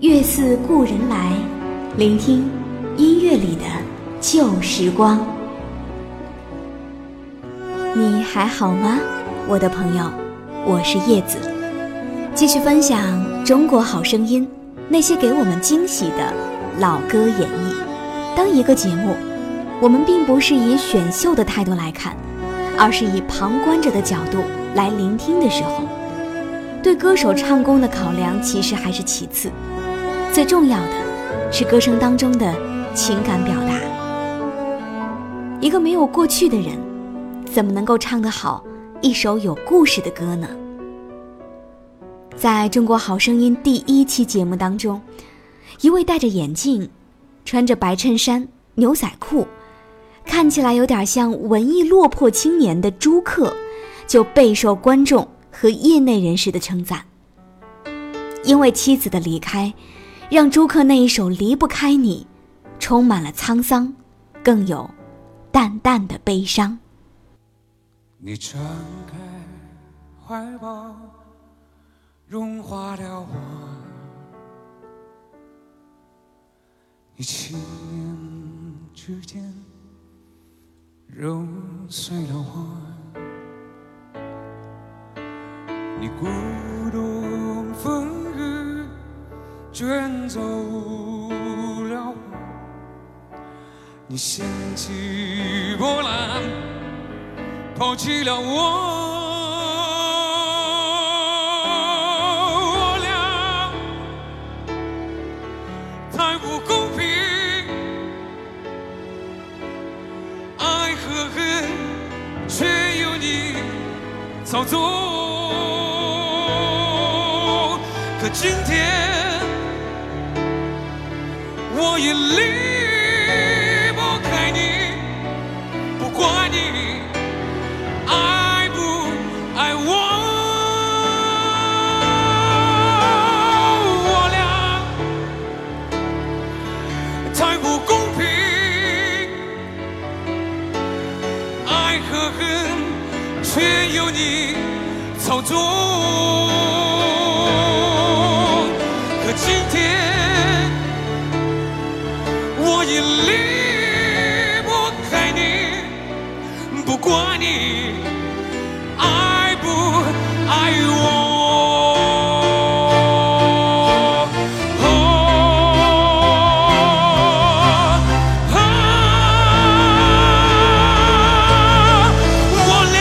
月似故人来，聆听音乐里的旧时光。你还好吗，我的朋友？我是叶子，继续分享《中国好声音》那些给我们惊喜的老歌演绎。当一个节目，我们并不是以选秀的态度来看，而是以旁观者的角度来聆听的时候，对歌手唱功的考量其实还是其次。最重要的是歌声当中的情感表达。一个没有过去的人，怎么能够唱得好一首有故事的歌呢？在中国好声音第一期节目当中，一位戴着眼镜、穿着白衬衫、牛仔裤，看起来有点像文艺落魄青年的朱克，就备受观众和业内人士的称赞。因为妻子的离开。让朱克那一首离不开你，充满了沧桑，更有淡淡的悲伤。你张开怀抱，融化了我；你轻念之间，揉碎了我；你鼓动风。卷走了。我，你掀起波澜，抛弃了。我，我俩太不公平，爱和恨却由你操纵，可今天。也离不开你，不管你爱不爱我，我俩太不公平，爱和恨却由你操纵。不管你爱不爱我，我俩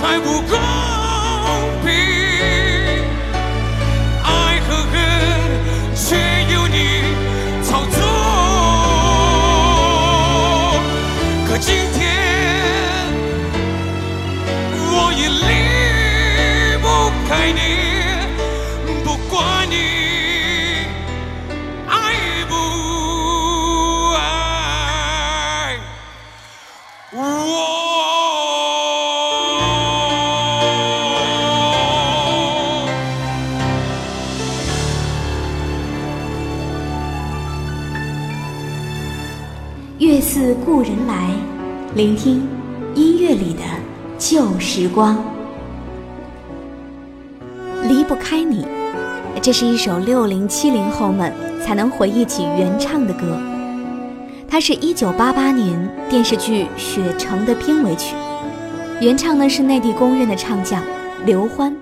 太不公平。月似故人来，聆听音乐里的旧时光。离不开你，这是一首六零七零后们才能回忆起原唱的歌。它是一九八八年电视剧《雪城》的片尾曲，原唱呢是内地公认的唱将刘欢。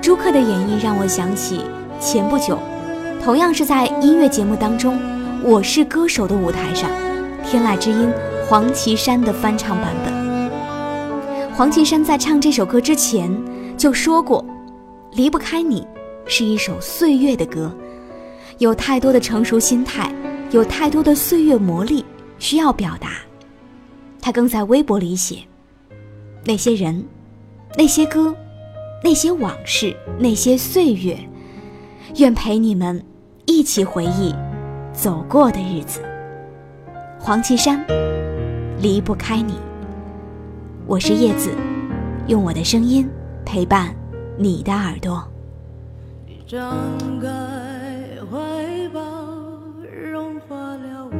朱克的演绎让我想起前不久，同样是在音乐节目当中。我是歌手的舞台上，天籁之音黄绮珊的翻唱版本。黄绮珊在唱这首歌之前就说过：“离不开你是一首岁月的歌，有太多的成熟心态，有太多的岁月磨砺需要表达。”她更在微博里写：“那些人，那些歌，那些往事，那些岁月，愿陪你们一起回忆。”走过的日子。黄绮珊离不开你。我是叶子用我的声音陪伴你的耳朵。你张开怀抱融化了我。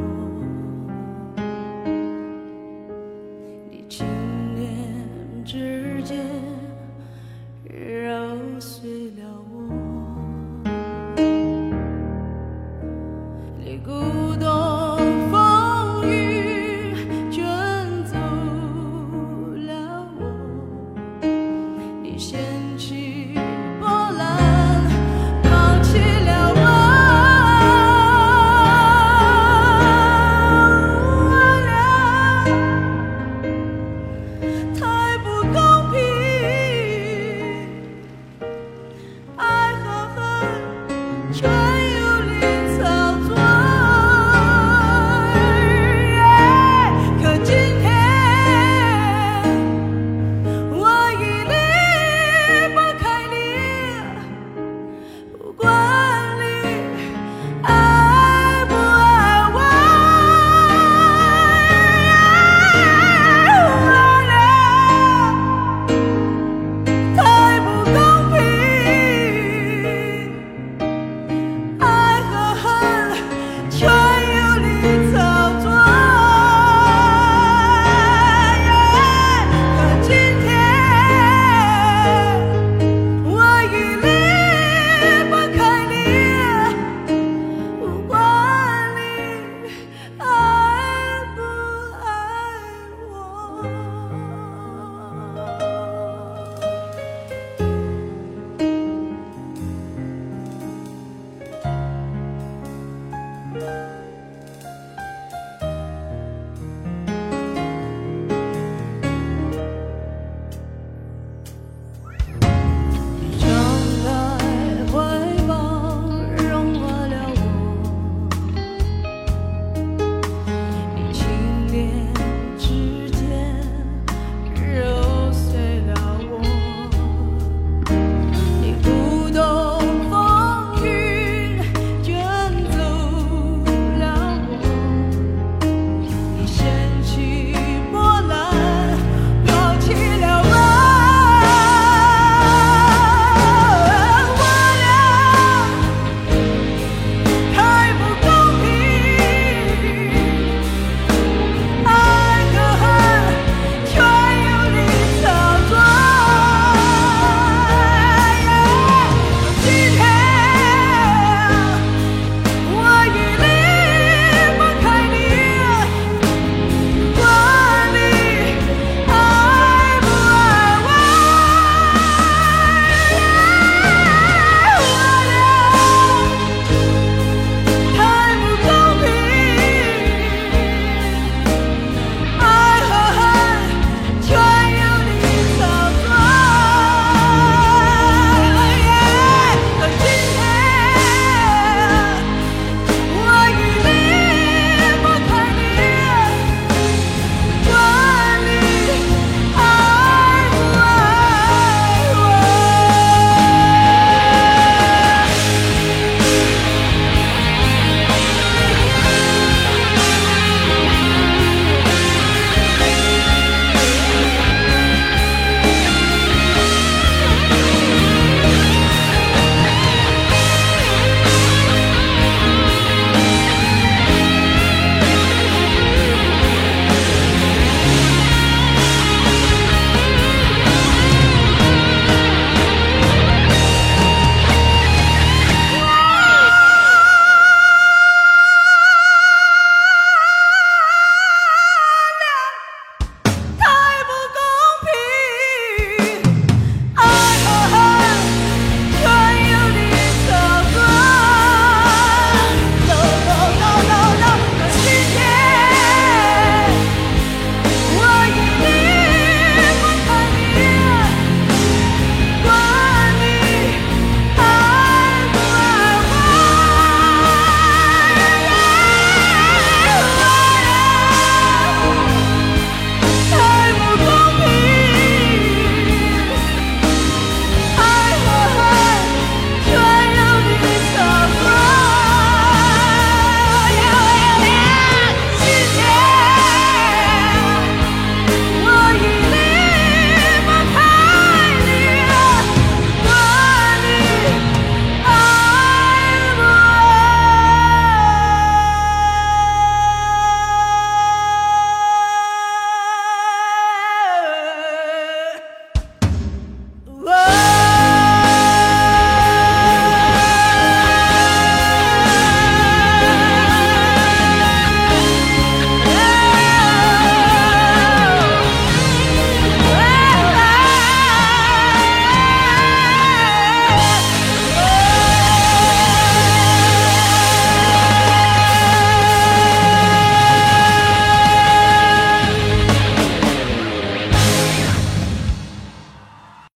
你轻指尖